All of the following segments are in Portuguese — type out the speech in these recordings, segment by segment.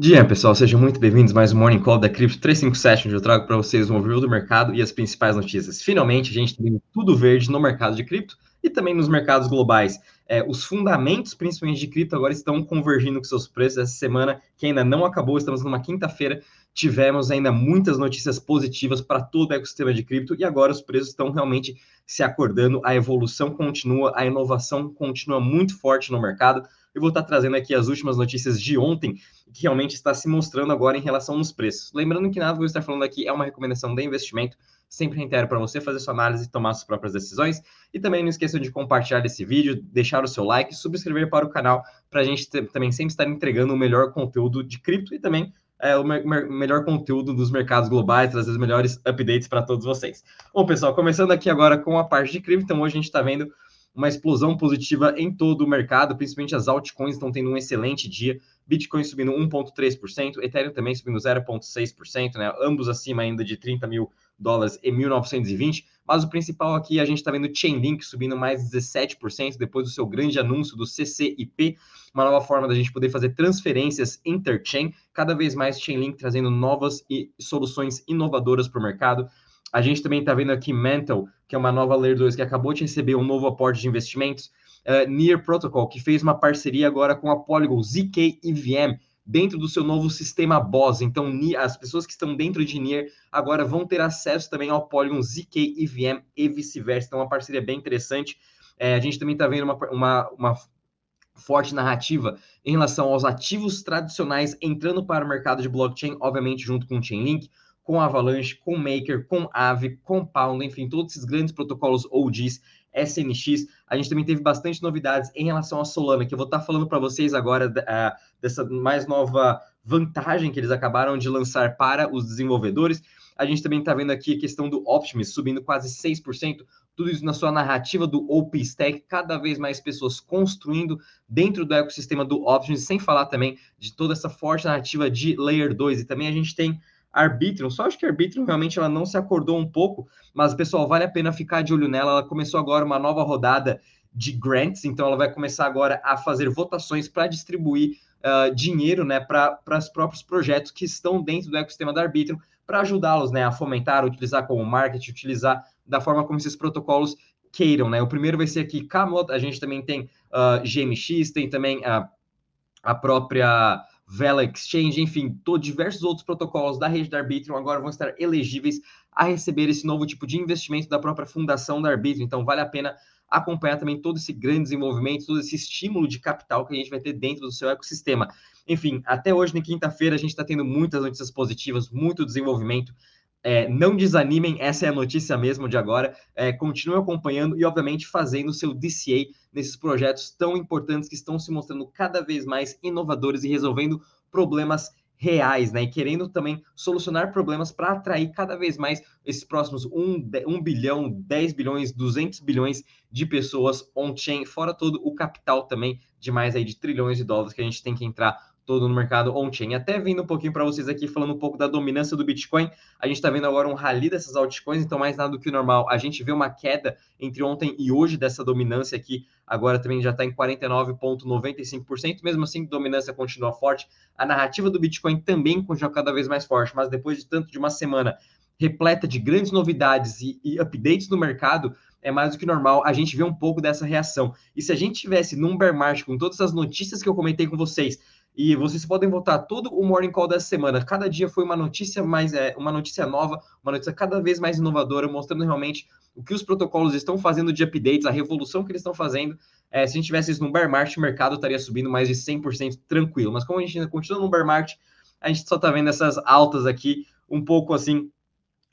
Dia, pessoal, sejam muito bem-vindos mais um Morning Call da Crypto 357, onde eu trago para vocês um overview do mercado e as principais notícias. Finalmente, a gente tem tudo verde no mercado de cripto e também nos mercados globais. É, os fundamentos, principalmente de cripto, agora estão convergindo com seus preços. Essa semana, que ainda não acabou, estamos numa quinta-feira, tivemos ainda muitas notícias positivas para todo o ecossistema de cripto e agora os preços estão realmente se acordando, a evolução continua, a inovação continua muito forte no mercado. Eu vou estar trazendo aqui as últimas notícias de ontem, que realmente está se mostrando agora em relação aos preços. Lembrando que nada que eu estar falando aqui é uma recomendação de investimento, sempre reitero para você fazer sua análise e tomar suas próprias decisões. E também não esqueçam de compartilhar esse vídeo, deixar o seu like, subscrever para o canal, para a gente também sempre estar entregando o melhor conteúdo de cripto e também é, o me melhor conteúdo dos mercados globais, trazer os melhores updates para todos vocês. Bom, pessoal, começando aqui agora com a parte de cripto, então hoje a gente está vendo uma explosão positiva em todo o mercado, principalmente as altcoins estão tendo um excelente dia. Bitcoin subindo 1,3%, Ethereum também subindo 0,6%, né? Ambos acima ainda de 30 mil dólares e 1.920. Mas o principal aqui, a gente está vendo Chainlink subindo mais 17% depois do seu grande anúncio do CCIP, uma nova forma da gente poder fazer transferências interchain, cada vez mais Chainlink trazendo novas e soluções inovadoras para o mercado. A gente também está vendo aqui Mental, que é uma nova Layer 2 que acabou de receber um novo aporte de investimentos. Uh, Near Protocol, que fez uma parceria agora com a Polygon ZK EVM dentro do seu novo sistema BOS. Então, as pessoas que estão dentro de Near agora vão ter acesso também ao Polygon ZK EVM e vice-versa. Então, uma parceria bem interessante. É, a gente também está vendo uma, uma, uma forte narrativa em relação aos ativos tradicionais entrando para o mercado de blockchain, obviamente junto com o Chainlink com Avalanche, com Maker, com Aave, com Pound, enfim, todos esses grandes protocolos OGs, SNX. A gente também teve bastante novidades em relação à Solana, que eu vou estar falando para vocês agora uh, dessa mais nova vantagem que eles acabaram de lançar para os desenvolvedores. A gente também está vendo aqui a questão do Optimus subindo quase 6%, tudo isso na sua narrativa do OpenStack, cada vez mais pessoas construindo dentro do ecossistema do Optimus, sem falar também de toda essa forte narrativa de Layer 2. E também a gente tem Arbitrum, só acho que Arbitrum realmente ela não se acordou um pouco, mas pessoal, vale a pena ficar de olho nela. Ela começou agora uma nova rodada de grants, então ela vai começar agora a fazer votações para distribuir uh, dinheiro né, para os próprios projetos que estão dentro do ecossistema da Arbitrum, para ajudá-los né, a fomentar, utilizar como marketing, utilizar da forma como esses protocolos queiram. Né? O primeiro vai ser aqui Camelot, a gente também tem uh, GMX, tem também uh, a própria Vela Exchange, enfim, todos diversos outros protocolos da rede da Arbitrum agora vão estar elegíveis a receber esse novo tipo de investimento da própria fundação da Arbitrum. Então, vale a pena acompanhar também todo esse grande desenvolvimento, todo esse estímulo de capital que a gente vai ter dentro do seu ecossistema. Enfim, até hoje, na quinta-feira, a gente está tendo muitas notícias positivas, muito desenvolvimento. É, não desanimem, essa é a notícia mesmo de agora. É, continue acompanhando e, obviamente, fazendo o seu DCA nesses projetos tão importantes que estão se mostrando cada vez mais inovadores e resolvendo problemas reais, né? E querendo também solucionar problemas para atrair cada vez mais esses próximos 1, 1 bilhão, 10 bilhões, 200 bilhões de pessoas on-chain, fora todo o capital também de mais aí de trilhões de dólares que a gente tem que entrar todo no mercado on-chain. Até vindo um pouquinho para vocês aqui, falando um pouco da dominância do Bitcoin, a gente está vendo agora um rally dessas altcoins, então mais nada do que o normal. A gente vê uma queda entre ontem e hoje dessa dominância aqui, agora também já está em 49,95%, mesmo assim, dominância continua forte. A narrativa do Bitcoin também continua cada vez mais forte, mas depois de tanto de uma semana repleta de grandes novidades e, e updates no mercado, é mais do que normal a gente ver um pouco dessa reação. E se a gente tivesse num bear market com todas as notícias que eu comentei com vocês, e vocês podem votar todo o Morning Call dessa semana. Cada dia foi uma notícia mais, é, uma notícia nova, uma notícia cada vez mais inovadora, mostrando realmente o que os protocolos estão fazendo de updates, a revolução que eles estão fazendo. É, se a gente tivesse isso no bear market, o mercado estaria subindo mais de 100% tranquilo. Mas como a gente ainda continua no bear market, a gente só está vendo essas altas aqui, um pouco assim,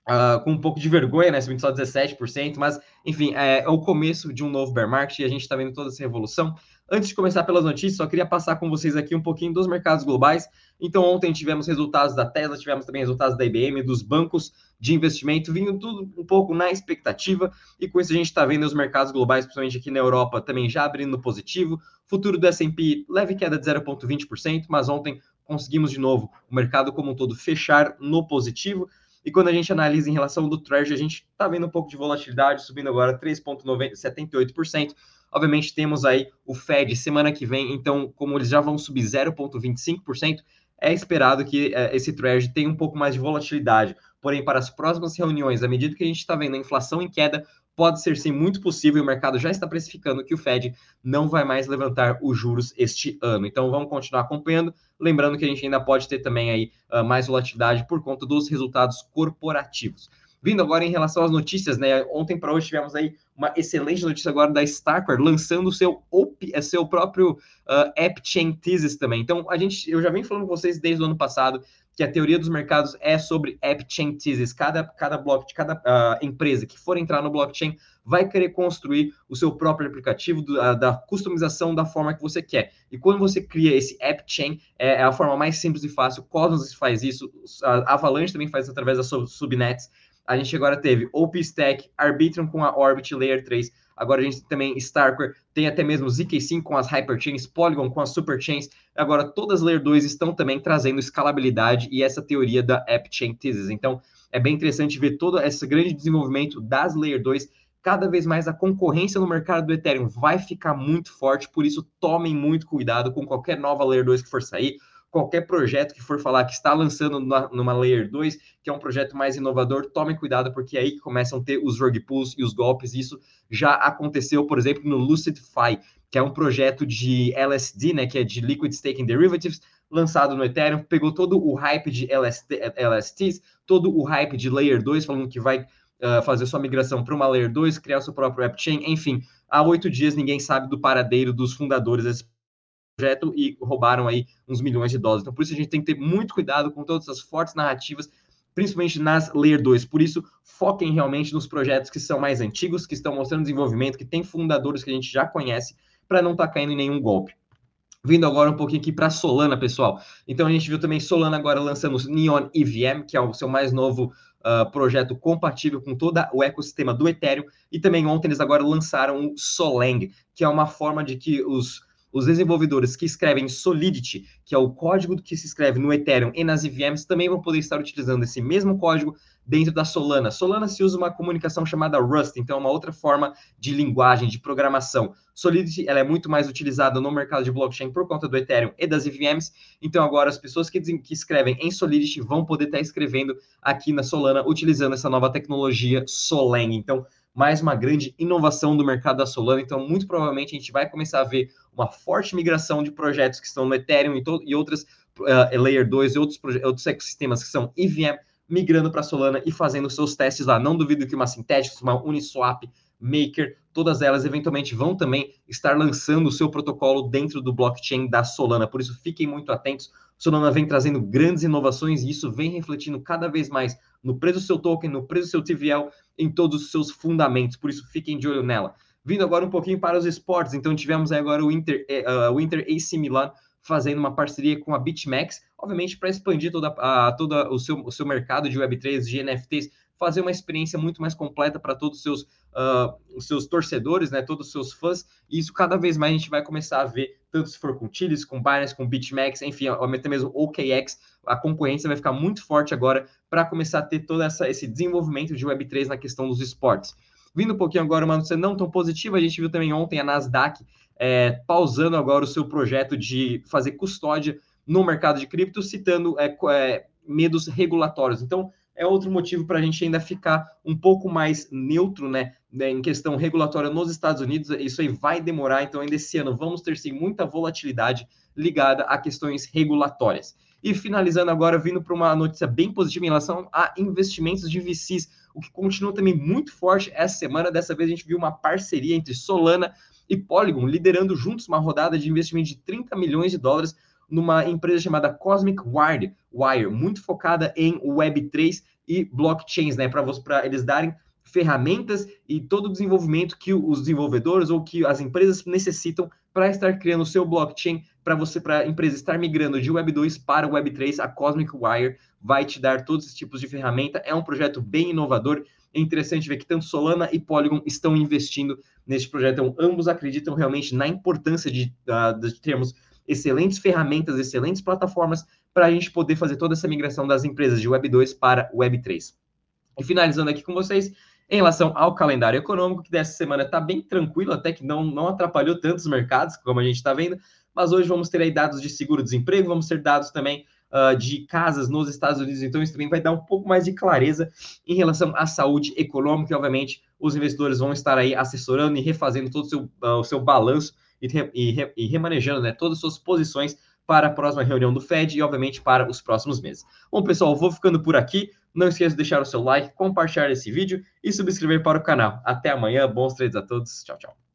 Uh, com um pouco de vergonha, né? Subindo só 17%, mas enfim, é, é, o começo de um novo bear market e a gente está vendo toda essa revolução. Antes de começar pelas notícias, só queria passar com vocês aqui um pouquinho dos mercados globais. Então, ontem tivemos resultados da Tesla, tivemos também resultados da IBM, dos bancos de investimento, vindo tudo um pouco na expectativa, e com isso a gente está vendo os mercados globais, principalmente aqui na Europa, também já abrindo positivo. Futuro do S&P, leve queda de 0,20%, mas ontem conseguimos de novo o mercado como um todo fechar no positivo. E quando a gente analisa em relação do Treasury, a gente está vendo um pouco de volatilidade, subindo agora 3,78%. Obviamente, temos aí o Fed semana que vem, então, como eles já vão subir 0,25%, é esperado que é, esse Treasury tenha um pouco mais de volatilidade. Porém, para as próximas reuniões, à medida que a gente está vendo a inflação em queda, pode ser sim muito possível, o mercado já está precificando que o Fed não vai mais levantar os juros este ano. Então vamos continuar acompanhando, lembrando que a gente ainda pode ter também aí uh, mais volatilidade por conta dos resultados corporativos. Vindo agora em relação às notícias, né? Ontem para hoje tivemos aí uma excelente notícia agora da Starkware lançando o seu, OP, é, seu próprio uh, App Chain Thesis também. Então, a gente, eu já venho falando com vocês desde o ano passado que a teoria dos mercados é sobre App Chain Thesis. Cada, cada bloco, cada uh, empresa que for entrar no blockchain vai querer construir o seu próprio aplicativo do, uh, da customização da forma que você quer. E quando você cria esse App Chain, é, é a forma mais simples e fácil. Cosmos faz isso, Avalanche também faz através das subnets a gente agora teve OpenStack, Arbitrum com a Orbit Layer 3, agora a gente também Starkware, tem até mesmo ZK5 com as Hyperchains, Polygon com as Superchains, agora todas as Layer 2 estão também trazendo escalabilidade e essa teoria da AppChain Thesis. Então, é bem interessante ver todo esse grande desenvolvimento das Layer 2 cada vez mais a concorrência no mercado do Ethereum vai ficar muito forte, por isso tomem muito cuidado com qualquer nova Layer 2 que for sair qualquer projeto que for falar que está lançando numa, Layer 2, que é um projeto mais inovador, tome cuidado, porque é aí que começam a ter os rug pulls e os golpes. Isso já aconteceu, por exemplo, no LucidFi, que é um projeto de LSD, né, que é de Liquid Staking Derivatives, lançado no Ethereum, pegou todo o hype de LST, LSTs, todo o hype de Layer 2, falando que vai uh, fazer sua migração para uma Layer 2, criar seu próprio AppChain, enfim, há oito dias ninguém sabe do paradeiro dos fundadores desse projeto e roubaram aí uns milhões de dólares. Então, por isso a gente tem que ter muito cuidado com todas essas fortes narrativas, principalmente nas Layer 2. Por isso, foquem realmente nos projetos que são mais antigos, que estão mostrando desenvolvimento, que tem fundadores que a gente já conhece, para não estar tá caindo em nenhum golpe. Vindo agora um pouquinho aqui para Solana, pessoal. Então a gente viu também Solana agora lançando o Neon EVM, que é o seu mais novo uh, projeto compatível com todo o ecossistema do Ethereum. E também ontem eles agora lançaram o Solang, que é uma forma de que os os desenvolvedores que escrevem Solidity, que é o código que se escreve no Ethereum e nas EVMs, também vão poder estar utilizando esse mesmo código dentro da Solana. Solana se usa uma comunicação chamada Rust, então é uma outra forma de linguagem, de programação. Solidity ela é muito mais utilizada no mercado de blockchain por conta do Ethereum e das EVMs, então agora as pessoas que, que escrevem em Solidity vão poder estar escrevendo aqui na Solana utilizando essa nova tecnologia Solang. Então, mais uma grande inovação do mercado da Solana. Então, muito provavelmente a gente vai começar a ver uma forte migração de projetos que estão no Ethereum e, e outras uh, Layer 2 e outros, outros ecossistemas que são EVM migrando para Solana e fazendo seus testes lá. Não duvido que uma Synthetix, uma Uniswap, Maker, todas elas eventualmente vão também estar lançando o seu protocolo dentro do blockchain da Solana. Por isso, fiquem muito atentos. Solana vem trazendo grandes inovações e isso vem refletindo cada vez mais no preço do seu token, no preço do seu TVL, em todos os seus fundamentos. Por isso, fiquem de olho nela. Vindo agora um pouquinho para os esportes, então tivemos agora o Inter, uh, o Inter AC Milan fazendo uma parceria com a BitMEX, obviamente para expandir toda, a, toda o, seu, o seu mercado de Web3, de NFTs, fazer uma experiência muito mais completa para todos os seus, uh, os seus torcedores, né, todos os seus fãs, e isso cada vez mais a gente vai começar a ver, tanto se for com Chiles, com Binance, com BitMEX, enfim, até mesmo OKX, a concorrência vai ficar muito forte agora para começar a ter todo essa, esse desenvolvimento de Web3 na questão dos esportes. Vindo um pouquinho agora, uma notícia não tão positiva, a gente viu também ontem a Nasdaq é, pausando agora o seu projeto de fazer custódia no mercado de cripto, citando é, é, medos regulatórios. Então, é outro motivo para a gente ainda ficar um pouco mais neutro, né, né, em questão regulatória nos Estados Unidos. Isso aí vai demorar, então ainda esse ano vamos ter sim muita volatilidade ligada a questões regulatórias. E finalizando agora, vindo para uma notícia bem positiva em relação a investimentos de VCs, o que continua também muito forte essa semana. Dessa vez a gente viu uma parceria entre Solana e Polygon, liderando juntos uma rodada de investimento de 30 milhões de dólares numa empresa chamada Cosmic Wire, Wire muito focada em Web3 e blockchains, né? Para eles darem ferramentas e todo o desenvolvimento que os desenvolvedores ou que as empresas necessitam para estar criando o seu blockchain, para você, para a empresa estar migrando de Web 2 para Web 3, a Cosmic Wire vai te dar todos esses tipos de ferramenta. É um projeto bem inovador. É interessante ver que tanto Solana e Polygon estão investindo neste projeto. Então, ambos acreditam realmente na importância de, de termos excelentes ferramentas, excelentes plataformas para a gente poder fazer toda essa migração das empresas de Web 2 para Web 3. E finalizando aqui com vocês, em relação ao calendário econômico, que dessa semana está bem tranquilo, até que não, não atrapalhou tantos mercados, como a gente está vendo, mas hoje vamos ter aí dados de seguro-desemprego, vamos ter dados também uh, de casas nos Estados Unidos. Então, isso também vai dar um pouco mais de clareza em relação à saúde econômica. E, obviamente, os investidores vão estar aí assessorando e refazendo todo o seu, uh, o seu balanço e, e, e remanejando né, todas as suas posições para a próxima reunião do Fed e, obviamente, para os próximos meses. Bom, pessoal, vou ficando por aqui. Não esqueça de deixar o seu like, compartilhar esse vídeo e subscrever para o canal. Até amanhã, bons trades a todos. Tchau, tchau.